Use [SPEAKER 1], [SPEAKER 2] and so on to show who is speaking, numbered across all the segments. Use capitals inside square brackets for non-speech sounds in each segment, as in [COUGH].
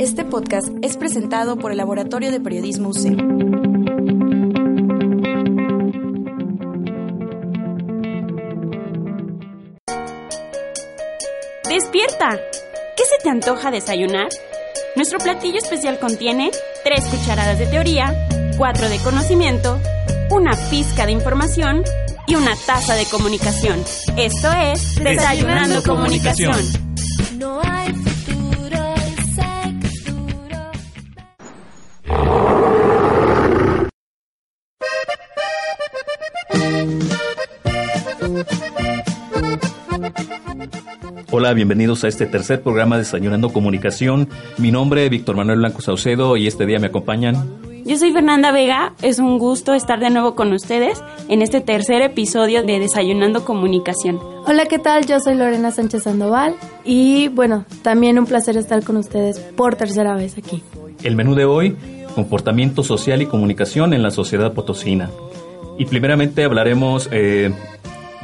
[SPEAKER 1] Este podcast es presentado por el Laboratorio de Periodismo UC.
[SPEAKER 2] ¡Despierta! ¿Qué se te antoja desayunar? Nuestro platillo especial contiene 3 cucharadas de teoría, 4 de conocimiento, una pizca de información y una taza de comunicación. Esto es Desayunando, Comunicación.
[SPEAKER 3] Hola, bienvenidos a este tercer programa de Desayunando Comunicación. Mi nombre es Víctor Manuel Blanco Saucedo y este día me acompañan.
[SPEAKER 2] Yo soy Fernanda Vega, es un gusto estar de nuevo con ustedes en este tercer episodio de Desayunando Comunicación.
[SPEAKER 4] Hola, ¿qué tal? Yo soy Lorena Sánchez Sandoval y bueno, también un placer estar con ustedes por tercera vez aquí.
[SPEAKER 3] El menú de hoy, comportamiento social y comunicación en la sociedad potosina. Y primeramente hablaremos eh,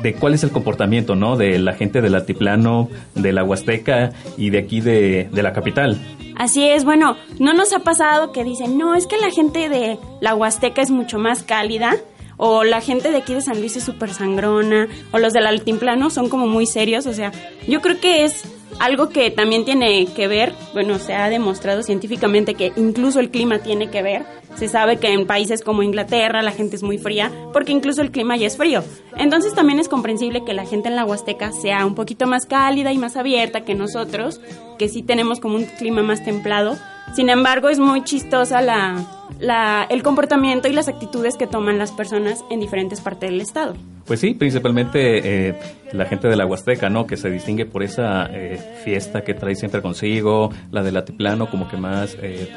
[SPEAKER 3] de cuál es el comportamiento, ¿no? De la gente del altiplano, de la Huasteca y de aquí de, de la capital.
[SPEAKER 2] Así es, bueno, no nos ha pasado que dicen, no, es que la gente de la Huasteca es mucho más cálida, o la gente de aquí de San Luis es súper sangrona, o los del altiplano son como muy serios, o sea, yo creo que es algo que también tiene que ver, bueno, se ha demostrado científicamente que incluso el clima tiene que ver. Se sabe que en países como Inglaterra la gente es muy fría porque incluso el clima ya es frío. Entonces también es comprensible que la gente en la Huasteca sea un poquito más cálida y más abierta que nosotros, que sí tenemos como un clima más templado. Sin embargo, es muy chistosa la, el comportamiento y las actitudes que toman las personas en diferentes partes del estado.
[SPEAKER 3] Pues sí, principalmente eh, la gente de la Huasteca, ¿no? Que se distingue por esa eh, fiesta que trae siempre consigo, la del altiplano como que más eh,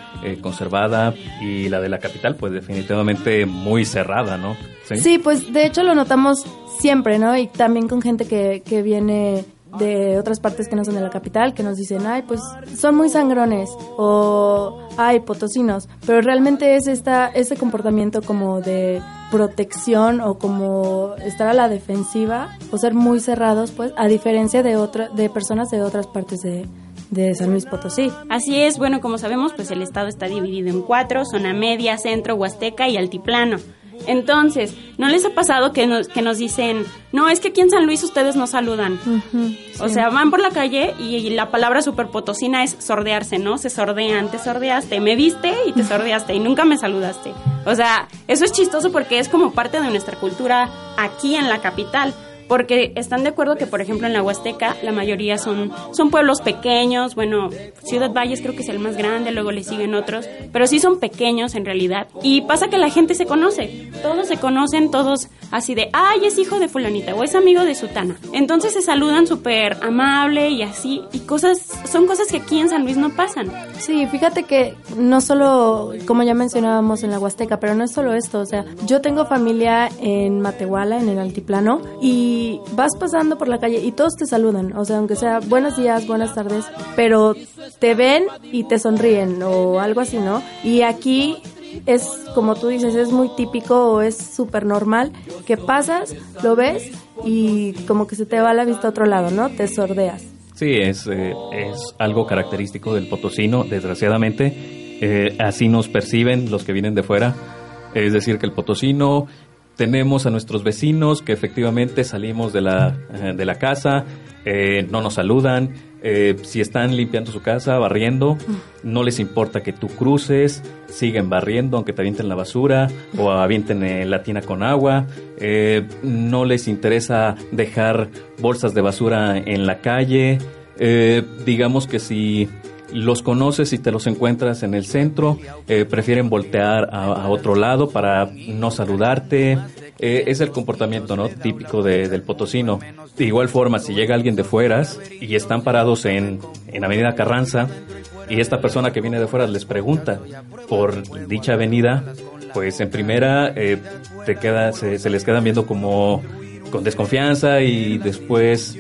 [SPEAKER 3] conservada y la de la capital, pues definitivamente muy cerrada, ¿no?
[SPEAKER 4] ¿Sí? sí, pues de hecho lo notamos siempre, ¿no? Y también con gente que, que viene de otras partes que no son de la capital que nos dicen, ay, pues son muy sangrones o ay, potosinos, pero realmente es esta, ese comportamiento como de protección o como estar a la defensiva o ser muy cerrados, pues, a diferencia de, otra, de personas de otras partes de, de San Luis Potosí.
[SPEAKER 2] Así es, bueno, como sabemos, pues el estado está dividido en cuatro, zona media, centro, huasteca y altiplano. Entonces, ¿no les ha pasado que nos, que nos dicen, no, es que aquí en San Luis ustedes no saludan? O sea, van por la calle y, la palabra super potosina es sordearse, ¿no? Se sordean, te sordeaste, me viste y te sordeaste y nunca me saludaste. O sea, eso es chistoso porque es como parte de nuestra cultura aquí en la capital porque están de acuerdo que, por ejemplo, en la Huasteca la mayoría son, son pueblos pequeños, bueno, Ciudad Valles creo que es el más grande, luego le siguen otros, pero sí son pequeños en realidad. Y pasa que la gente se conoce, todos se conocen, todos así de, ay, es hijo de fulanita o es amigo de sutana. Entonces se saludan súper amable y así, y cosas, son cosas que aquí en San Luis no pasan.
[SPEAKER 4] Sí, fíjate que no solo, como ya mencionábamos en la Huasteca, pero no es solo esto, o sea, yo tengo familia en Matehuala, en el altiplano, y vas pasando por la calle y todos te saludan, o sea, aunque sea buenos días, buenas tardes, pero te ven y te sonríen o algo así, ¿no? Y aquí es, como tú dices, es muy típico o es súper normal que pasas, lo ves y como que se te va la vista a otro lado, ¿no? Te sordeas.
[SPEAKER 3] Sí, es, eh, es algo característico del potosino, desgraciadamente. Eh, así nos perciben los que vienen de fuera. Es decir, que el potosino tenemos a nuestros vecinos que efectivamente salimos de la, eh, de la casa, eh, no nos saludan, eh, si están limpiando su casa, barriendo, no les importa que tú cruces, siguen barriendo aunque te avienten la basura o avienten la tina con agua, no les interesa dejar bolsas de basura en la calle, digamos que si los conoces y te los encuentras en el centro, eh, prefieren voltear a, otro lado para no saludarte. Eh, es el comportamiento ¿no? típico del potosino. De igual forma, si llega alguien de fueras y están parados en, en Avenida Carranza y esta persona que viene de fuera les pregunta por dicha avenida, pues en primera eh, te queda, se, se les quedan viendo como con desconfianza y después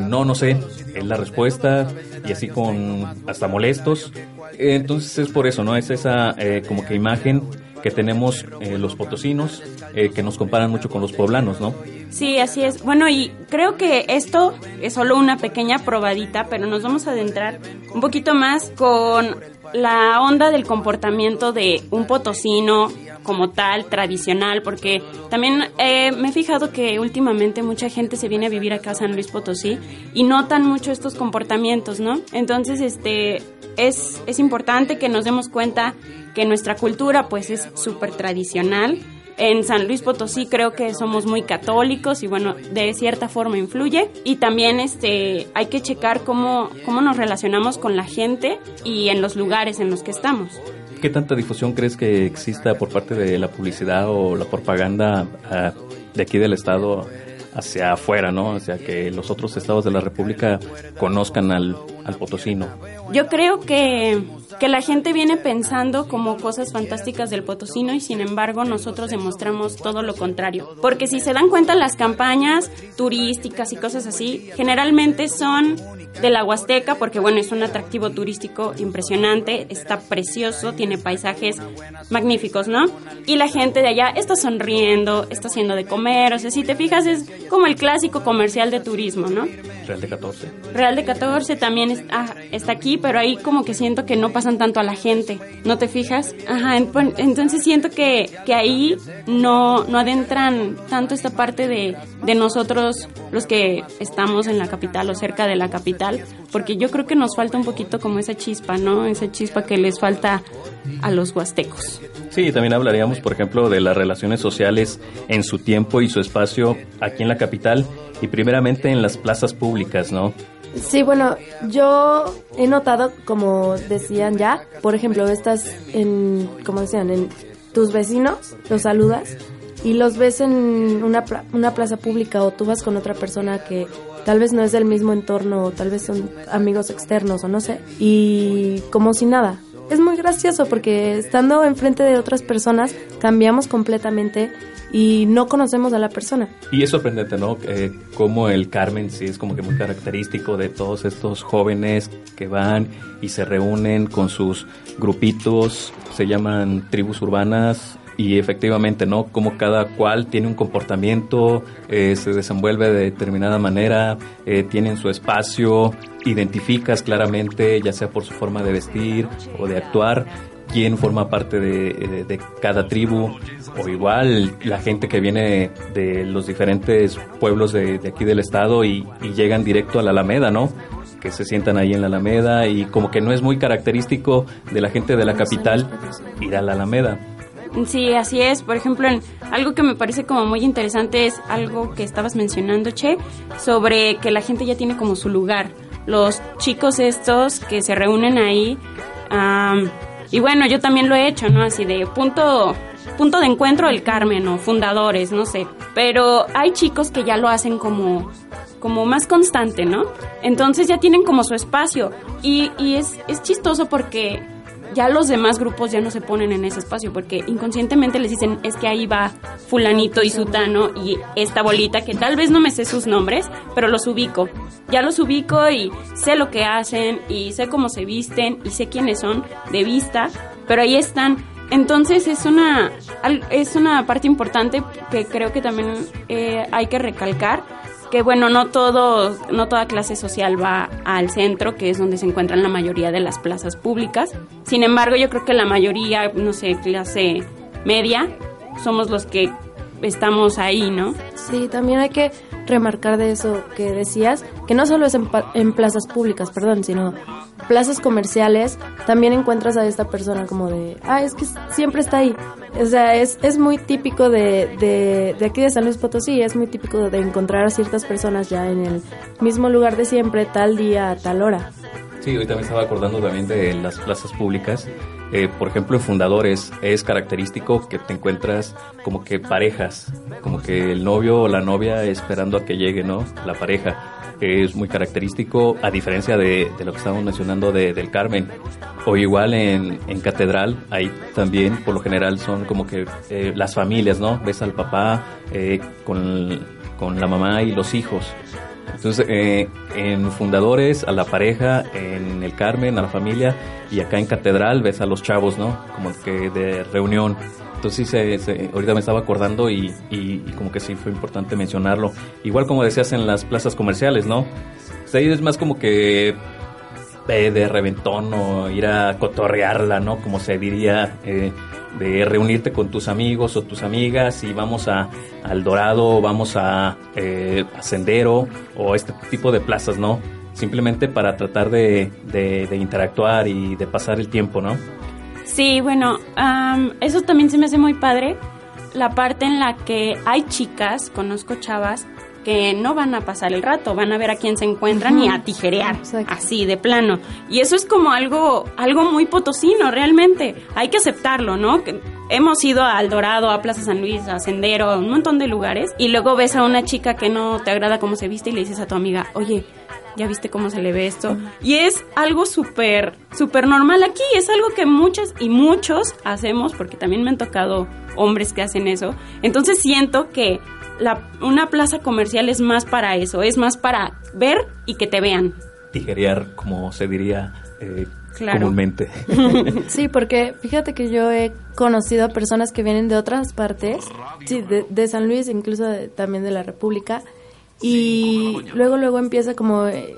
[SPEAKER 3] no, no sé, es la respuesta y así con hasta molestos. Entonces es por eso, ¿no? Es esa eh, como que imagen que tenemos eh, los potosinos eh, que nos comparan mucho con los poblanos, ¿no?
[SPEAKER 2] Sí, así es. Bueno, y creo que esto es solo una pequeña probadita, pero nos vamos a adentrar un poquito más con la onda del comportamiento de un potosino como tal, tradicional, porque también eh, me he fijado que últimamente mucha gente se viene a vivir acá a San Luis Potosí y notan mucho estos comportamientos, ¿no? Entonces, este, es, es importante que nos demos cuenta que nuestra cultura pues es súper tradicional, en San Luis Potosí creo que somos muy católicos y bueno, de cierta forma influye. Y también este, hay que checar cómo, cómo nos relacionamos con la gente y en los lugares en los que estamos.
[SPEAKER 3] ¿Qué tanta difusión crees que exista por parte de la publicidad o la propaganda uh, de aquí del Estado hacia afuera, ¿no? Hacia que los otros estados de la República conozcan al, al potosino.
[SPEAKER 2] Yo creo que, que la gente viene pensando como cosas fantásticas del potosino y sin embargo nosotros demostramos todo lo contrario. Porque si se dan cuenta las campañas turísticas y cosas así, generalmente son de la Huasteca porque bueno, es un atractivo turístico impresionante, está precioso, tiene paisajes magníficos, ¿no? Y la gente de allá está sonriendo, está haciendo de comer, o sea, si te fijas es como el clásico comercial de turismo, ¿no?
[SPEAKER 3] Real de 14.
[SPEAKER 2] Real de 14 también es, ah, está aquí, pero ahí como que siento que no pasan tanto a la gente, ¿no te fijas? Ajá, entonces siento que, que ahí no, no adentran tanto esta parte de, de nosotros los que estamos en la capital o cerca de la capital, porque yo creo que nos falta un poquito como esa chispa, ¿no? Esa chispa que les falta a los huastecos.
[SPEAKER 3] Sí, también hablaríamos, por ejemplo, de las relaciones sociales en su tiempo y su espacio aquí en la capital y primeramente en las plazas públicas, ¿no?
[SPEAKER 4] Sí, bueno, yo he notado, como decían ya, por ejemplo, estás en, como decían, en tus vecinos, los saludas y los ves en una, una plaza pública o tú vas con otra persona que tal vez no es del mismo entorno o tal vez son amigos externos o no sé, y como si nada. Es muy gracioso porque estando enfrente de otras personas cambiamos completamente y no conocemos a la persona.
[SPEAKER 3] Y es sorprendente, ¿no? Eh, como el Carmen sí es como que muy característico de todos estos jóvenes que van y se reúnen con sus grupitos, se llaman tribus urbanas y efectivamente, ¿no? Como cada cual tiene un comportamiento, eh, se desenvuelve de determinada manera, eh, tienen su espacio, identificas claramente, ya sea por su forma de vestir o de actuar, quién forma parte de, cada tribu, o igual la gente que viene de los diferentes pueblos de, aquí del estado y, llegan directo a la Alameda, ¿no? que se sientan ahí en la Alameda y como que no es muy característico de la gente de la capital ir a la Alameda.
[SPEAKER 2] Sí, así es. Por ejemplo, algo que me parece como muy interesante es algo que estabas mencionando, Che, sobre que la gente ya tiene como su lugar. Los chicos estos que se reúnen ahí, y bueno, yo también lo he hecho, ¿no? Así de punto, punto de encuentro del Carmen o fundadores, no sé. Pero hay chicos que ya lo hacen como como más constante, ¿no? Entonces ya tienen como su espacio y, y es, es chistoso porque ya los demás grupos ya no se ponen en ese espacio porque inconscientemente les dicen es que ahí va fulanito y sutano y esta bolita que tal vez no me sé sus nombres, pero los ubico. Ya los ubico y sé lo que hacen y sé cómo se visten y sé quiénes son de vista, pero ahí están. Entonces es una, es una parte importante que creo que también eh, hay que recalcar que bueno, no todo, no toda clase social va al centro, que es donde se encuentran la mayoría de las plazas públicas. Sin embargo, yo creo que la mayoría, no sé, clase media, somos los que estamos ahí, ¿no?
[SPEAKER 4] Sí, también hay que remarcar de eso que decías, que no solo es en, plazas públicas, perdón, sino plazas comerciales, también encuentras a esta persona como de, ah, es que siempre está ahí. O sea, es, es muy típico de, de, de aquí de San Luis Potosí, es muy típico de encontrar a ciertas personas ya en el mismo lugar de siempre, tal día, tal hora.
[SPEAKER 3] Sí, hoy también estaba acordando también de las plazas públicas. Eh, por ejemplo, en fundadores es característico que te encuentras como que parejas, como que el novio o la novia esperando a que llegue, ¿no? La pareja es muy característico, a diferencia de, de lo que estábamos mencionando de, del Carmen. O igual en, en, Catedral, ahí también por lo general son como que eh, las familias, ¿no? Ves al papá eh, con, con la mamá y los hijos Entonces, eh, en Fundadores, a la pareja, en el Carmen, a la familia, y acá en Catedral ves a los chavos, ¿no? Como que de reunión. Entonces, sí, se, ahorita me estaba acordando y, y, como que sí fue importante mencionarlo. Igual como decías en las plazas comerciales, ¿no? O ahí es más como que de reventón o ir a cotorrearla, ¿no? Como se diría, eh, de reunirte con tus amigos o tus amigas y vamos a al Dorado, vamos a, eh, Sendero o este tipo de plazas, ¿no? Simplemente para tratar de, de, interactuar y de pasar el tiempo, ¿no?
[SPEAKER 2] Sí, bueno, eso también se me hace muy padre. La parte en la que hay chicas, conozco chavas, que no van a pasar el rato, van a ver a quién se encuentran y a tijerear, así de plano. Y eso es como algo, algo muy potosino, realmente. Hay que aceptarlo, ¿no? Que hemos ido a Dorado, a Plaza San Luis, a Sendero, a un montón de lugares, y luego ves a una chica que no te agrada cómo se viste y le dices a tu amiga, oye, ¿ya viste cómo se le ve esto? Y es algo súper, súper normal aquí, es algo que muchas y muchos hacemos, porque también me han tocado hombres que hacen eso. Entonces siento que una plaza comercial es más para eso, es más para ver y que te vean.
[SPEAKER 3] Tijerear, como se diría eh, comúnmente. [LAUGHS]
[SPEAKER 4] sí, [LAUGHS] porque fíjate que yo he conocido a personas que vienen de otras partes, sí, de, San Luis, incluso también de la República, y luego, luego empieza como... Eh,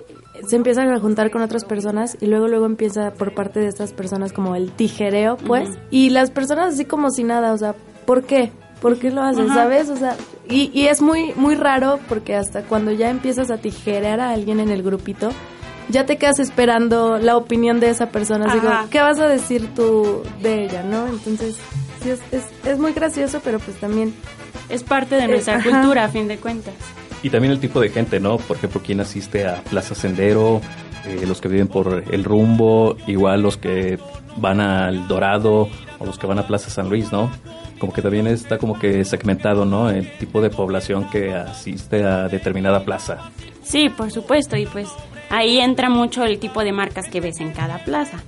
[SPEAKER 4] se empiezan a juntar con otras personas y luego luego empieza por parte de estas personas como el tijereo, pues, y las personas así como si nada, o sea, ¿por qué? ¿Por qué lo haces? ¿Sabes? O sea, y, y, es muy, muy raro porque hasta cuando ya empiezas a tijerear a alguien en el grupito, ya te quedas esperando la opinión de esa persona. Digo, ¿qué vas a decir tú de ella, no? Entonces, sí, es, es, es muy gracioso, pero pues también...
[SPEAKER 2] Es parte de nuestra cultura, a fin de cuentas.
[SPEAKER 3] Y también el tipo de gente, ¿no? Por ejemplo, ¿quién asiste a Plaza Sendero? Eh, los que viven por el rumbo, igual los que van al Dorado o los que van a Plaza San Luis, ¿no? Como que también está como que segmentado, ¿no? El tipo de población que asiste a determinada plaza.
[SPEAKER 2] Sí, por supuesto, y pues ahí entra mucho el tipo de marcas que ves en cada plaza.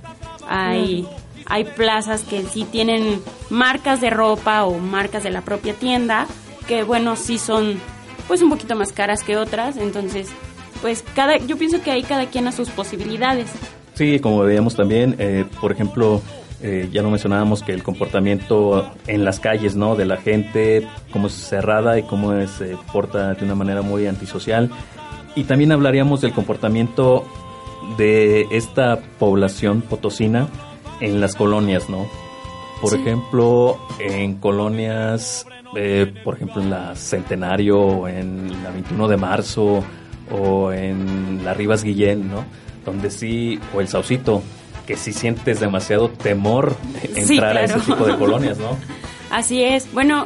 [SPEAKER 2] Hay, hay plazas que sí tienen marcas de ropa o marcas de la propia tienda, que bueno, sí son pues un poquito más caras que otras, entonces pues cada, yo pienso que ahí cada quien a sus posibilidades.
[SPEAKER 3] Sí, como veíamos también, eh, por ejemplo, eh, ya lo mencionábamos que el comportamiento en las calles, ¿no? De la gente, cómo es cerrada y cómo se porta de una manera muy antisocial. Y también hablaríamos del comportamiento de esta población potosina en las colonias, ¿no? Por ejemplo, en colonias, eh, por ejemplo, en la Centenario, en la 21 de marzo, o en la Rivas Guillén, ¿no? Donde sí, o el Saucito, que si sientes demasiado temor entrar a ese tipo de colonias, ¿no? [LAUGHS]
[SPEAKER 2] Así es. Bueno,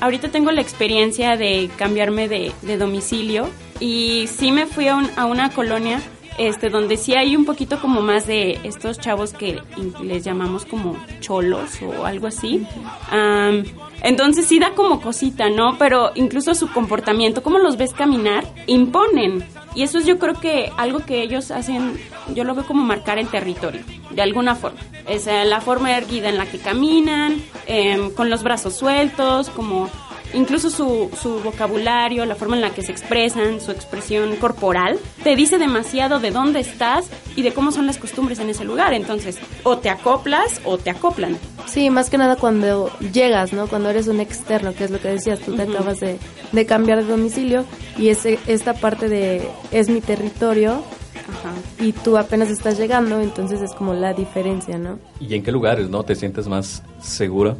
[SPEAKER 2] ahorita tengo la experiencia de cambiarme de, domicilio y sí me fui a, a, una colonia este donde sí hay un poquito como más de estos chavos que les llamamos como cholos o algo así. entonces sí da como cosita, ¿no? Pero incluso su comportamiento, cómo los ves caminar, imponen. Y eso es yo creo que algo que ellos hacen, yo lo veo como marcar el territorio, de alguna forma. Es la forma erguida en la que caminan, em, con los brazos sueltos, como incluso su, su, vocabulario, la forma en la que se expresan, su expresión corporal, te dice demasiado de dónde estás y de cómo son las costumbres en ese lugar. Entonces, o te acoplas o te acoplan.
[SPEAKER 4] Sí, más que nada cuando llegas, ¿no? Cuando eres un externo, que es lo que decías, tú te acabas de, de, cambiar de domicilio y ese, esta parte de es mi territorio. Y tú apenas estás llegando, entonces es como la diferencia, ¿no?
[SPEAKER 3] ¿Y en qué lugares, no? ¿Te sientes más seguro?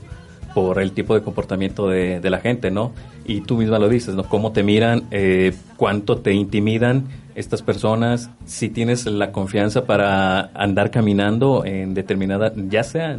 [SPEAKER 3] por el tipo de comportamiento de, de, la gente, ¿no? Y tú misma lo dices, ¿no? Cómo te miran, eh, cuánto te intimidan estas personas, si tienes la confianza para andar caminando en determinada, ya sea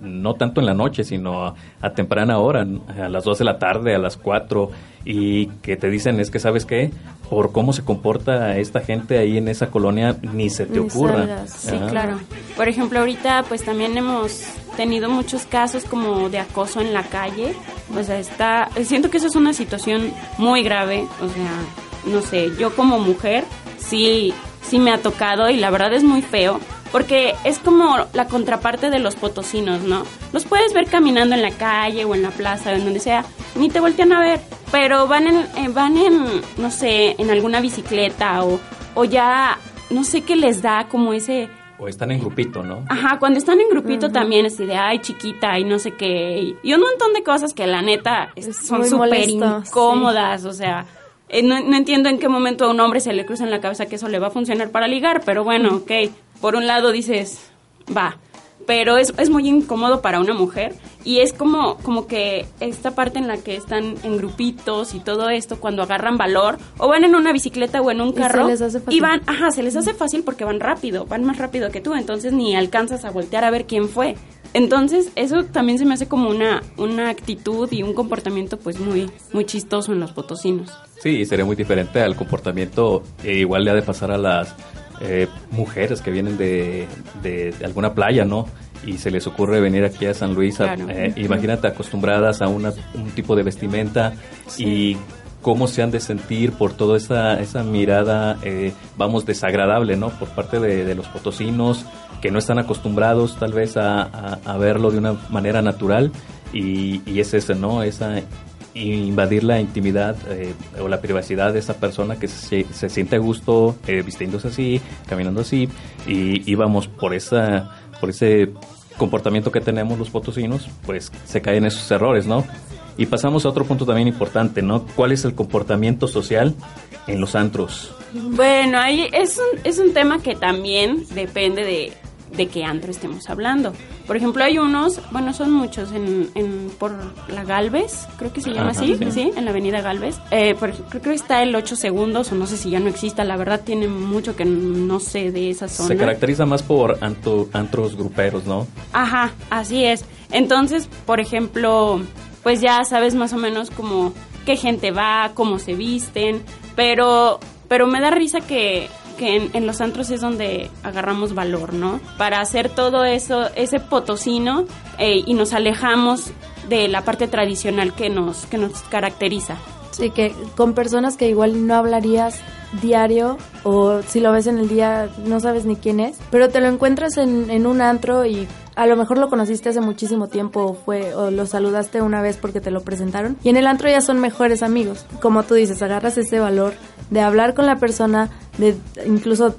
[SPEAKER 3] no tanto en la noche, sino a, temprana hora, a las 2 de la tarde, a las 4, y que te dicen es que, ¿sabes qué? Por cómo se comporta esta gente ahí en esa colonia, ni se te ocurra.
[SPEAKER 2] Sí, claro. Por ejemplo, ahorita pues también hemos tenido muchos casos como de acoso en la calle. O sea, está, siento que eso es una situación muy grave. O sea, no sé, yo como mujer sí, sí me ha tocado y la verdad es muy feo porque es como la contraparte de los potosinos, ¿no? Los puedes ver caminando en la calle o en la plaza o en donde sea, ni te voltean a ver, pero van en, eh, van en no sé, en alguna bicicleta o, o ya, no sé qué les da como ese
[SPEAKER 3] o están en grupito, ¿no?
[SPEAKER 2] Ajá, cuando están en grupito también es de, ay, chiquita y no sé qué. Y un montón de cosas que la neta son súper incómodas, o sea... Eh, no, no, entiendo en qué momento a un hombre se le cruza en la cabeza que eso le va a funcionar para ligar, pero bueno, ok. Por un lado dices, va, pero es, es muy incómodo para una mujer y es como, como que esta parte en la que están en grupitos y todo esto, cuando agarran valor, o van en una bicicleta o en un carro, y, van, ajá, se les hace fácil porque van rápido, van más rápido que tú, entonces ni alcanzas a voltear a ver quién fue. Entonces, eso también se me hace como una, una actitud y un comportamiento pues muy, muy chistoso en los potosinos.
[SPEAKER 3] Sí, sería muy diferente al comportamiento, eh, igual le ha de pasar a las eh, mujeres que vienen de, de, alguna playa, ¿no? Y se les ocurre venir aquí a San Luis, eh, imagínate acostumbradas a una, un tipo de vestimenta y cómo se han de sentir por toda esa, esa mirada, eh, vamos, desagradable, ¿no? Por parte de, los potosinos, que no están acostumbrados tal vez a, a, verlo de una manera natural y, es ese, ¿no? Esa invadir la intimidad eh, o la privacidad de esa persona que se, se siente a gusto eh, vistiéndose así, caminando así y, y, vamos por esa por ese comportamiento que tenemos los potosinos, pues se caen esos errores, ¿no? Y pasamos a otro punto también importante, ¿no? ¿Cuál es el comportamiento social en los antros?
[SPEAKER 2] Bueno, ahí es un, es un tema que también depende de de qué antro estemos hablando. Por ejemplo, hay unos, bueno, son muchos en, en por la Galvez, creo que se llama así, sí. en la avenida Galvez. Eh, por, creo que está el 8 segundos, o no sé si ya no exista, la verdad tiene mucho que no sé de esa zona.
[SPEAKER 3] Se caracteriza más por antros gruperos, ¿no?
[SPEAKER 2] Ajá, así es. Entonces, por ejemplo, pues ya sabes más o menos como qué gente va, cómo se visten, pero, pero me da risa que que en, los antros es donde agarramos valor, ¿no? Para hacer todo eso, ese potosino eh, y nos alejamos de la parte tradicional que nos, que nos caracteriza.
[SPEAKER 4] Sí, que con personas que igual no hablarías diario o si lo ves en el día no sabes ni quién es, pero te lo encuentras en, en un antro y a lo mejor lo conociste hace muchísimo tiempo o fue o lo saludaste una vez porque te lo presentaron y en el antro ya son mejores amigos. Como tú dices, agarras ese valor de hablar con la persona, de incluso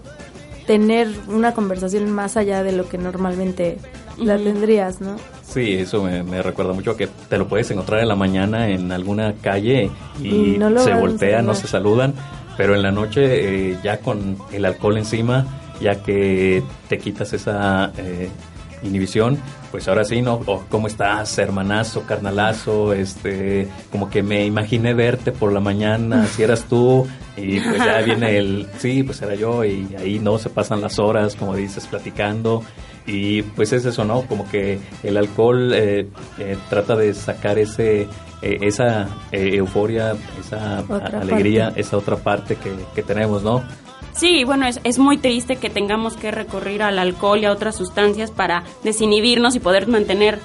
[SPEAKER 4] tener una conversación más allá de lo que normalmente la tendrías, ¿no?
[SPEAKER 3] Sí, eso me, recuerda mucho que te lo puedes encontrar en la mañana en alguna calle y, se voltean, no se saludan, pero en la noche eh, ya con el alcohol encima, ya que te quitas esa eh, inhibición, pues ahora sí, ¿no? ¿Cómo estás, hermanazo, carnalazo? Este, como que me imaginé verte por la mañana, si eras tú, y pues ya [LAUGHS] viene el, sí, pues era yo, y ahí no se pasan las horas, como dices, platicando, y pues es eso, ¿no? Como que el alcohol eh, eh, trata de sacar ese eh, esa euforia, esa alegría, esa otra parte que, que tenemos, ¿no?
[SPEAKER 2] Sí, bueno, es, es muy triste que tengamos que recurrir al alcohol y a otras sustancias para desinhibirnos y poder mantener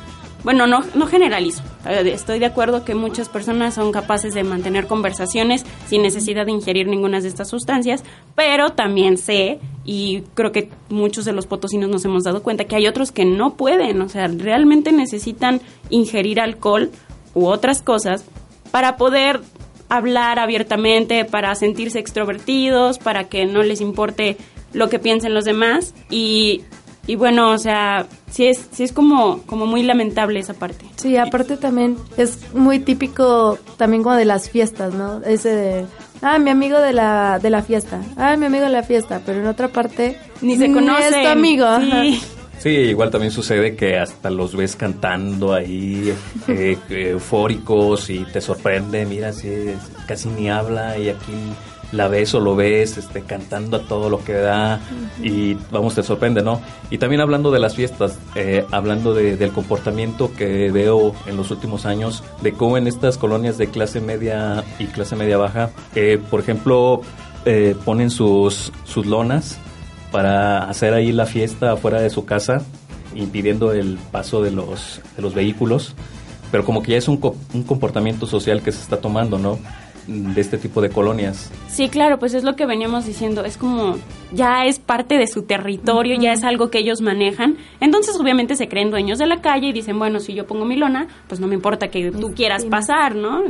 [SPEAKER 2] bueno, no, no generalizo. Eh, estoy de acuerdo que muchas personas son capaces de mantener conversaciones sin necesidad de ingerir ninguna de estas sustancias, pero también sé, y creo que muchos de los potosinos nos hemos dado cuenta, que hay otros que no pueden, o sea, realmente necesitan ingerir alcohol u otras cosas para poder hablar abiertamente, para sentirse extrovertidos, para que no les importe lo que piensen los demás y, y bueno, o sea, sí es, sí es como, como muy lamentable esa parte.
[SPEAKER 4] Sí, aparte también es muy típico también como de las fiestas, ¿no? Ese de, ah, mi amigo de la, de la fiesta, ah, mi amigo de la fiesta, pero en otra parte
[SPEAKER 2] ni se conoce.
[SPEAKER 4] es tu amigo.
[SPEAKER 2] Sí.
[SPEAKER 3] Sí, igual también sucede que hasta los ves cantando ahí, eh, eufóricos y te sorprende, mira, si casi ni habla y aquí la ves o lo ves este, cantando a todo lo que da y vamos, te sorprende, ¿no? Y también hablando de las fiestas, eh, hablando del comportamiento que veo en los últimos años, de cómo en estas colonias de clase media y clase media baja, eh, por ejemplo, ponen sus, sus lonas para hacer ahí la fiesta afuera de su casa, impidiendo el paso de los, de los vehículos, pero como que ya es un, un comportamiento social que se está tomando, ¿no? de este tipo de colonias.
[SPEAKER 2] Sí, claro, pues es lo que veníamos diciendo, es como ya es parte de su territorio, ya es algo que ellos manejan, entonces obviamente se creen dueños de la calle y dicen, bueno, si yo pongo mi lona, pues no me importa que tú quieras pasar, ¿no?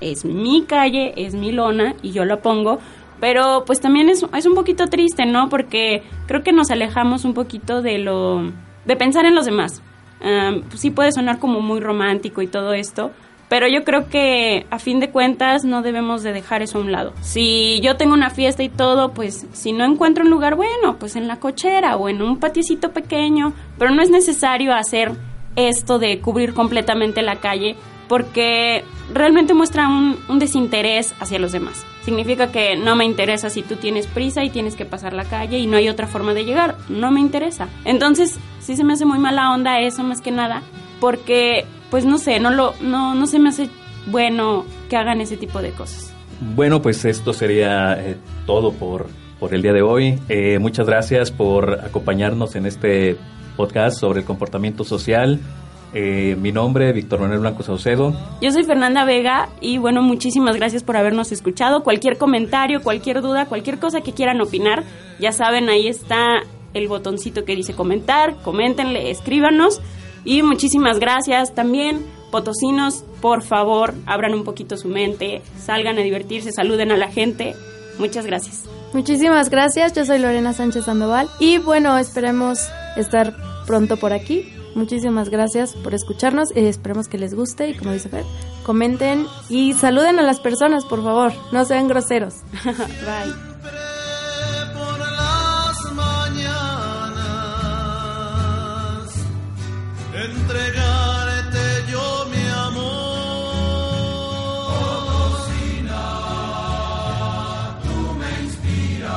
[SPEAKER 2] Es mi calle, es mi lona y yo la pongo, pero pues también es, es un poquito triste, ¿no? Porque creo que nos alejamos un poquito de lo... de pensar en los demás. pues sí puede sonar como muy romántico y todo esto, pero yo creo que a fin de cuentas no debemos de dejar eso a un lado. Si yo tengo una fiesta y todo, pues si no encuentro un lugar bueno, pues en la cochera o en un patiecito pequeño, pero no es necesario hacer esto de cubrir completamente la calle porque realmente muestra un, un desinterés hacia los demás. Significa que no me interesa si tú tienes prisa y tienes que pasar la calle y no hay otra forma de llegar. No me interesa. Entonces, sí se me hace muy mala onda eso más que nada, porque pues no sé, no, lo, no, no se me hace bueno que hagan ese tipo de cosas.
[SPEAKER 3] Bueno, pues esto sería eh, todo por, por el día de hoy. Eh, muchas gracias por acompañarnos en este podcast sobre el comportamiento social. Eh, mi nombre, Víctor Manuel Blanco Saucedo.
[SPEAKER 2] Yo soy Fernanda Vega y bueno, muchísimas gracias por habernos escuchado. Cualquier comentario, cualquier duda, cualquier cosa que quieran opinar, ya saben, ahí está el botoncito que dice comentar, coméntenle, escríbanos. Y muchísimas gracias también, potosinos, por favor, abran un poquito su mente, salgan a divertirse, saluden a la gente. Muchas gracias.
[SPEAKER 4] Muchísimas gracias, yo soy Lorena Sánchez Sandoval y bueno, esperemos estar pronto por aquí. Muchísimas gracias por escucharnos, y esperemos que les guste y como dice Fer, comenten y saluden a las personas, por favor, no sean groseros. [LAUGHS] Bye. entregarte yo mi amor. tú me inspiras.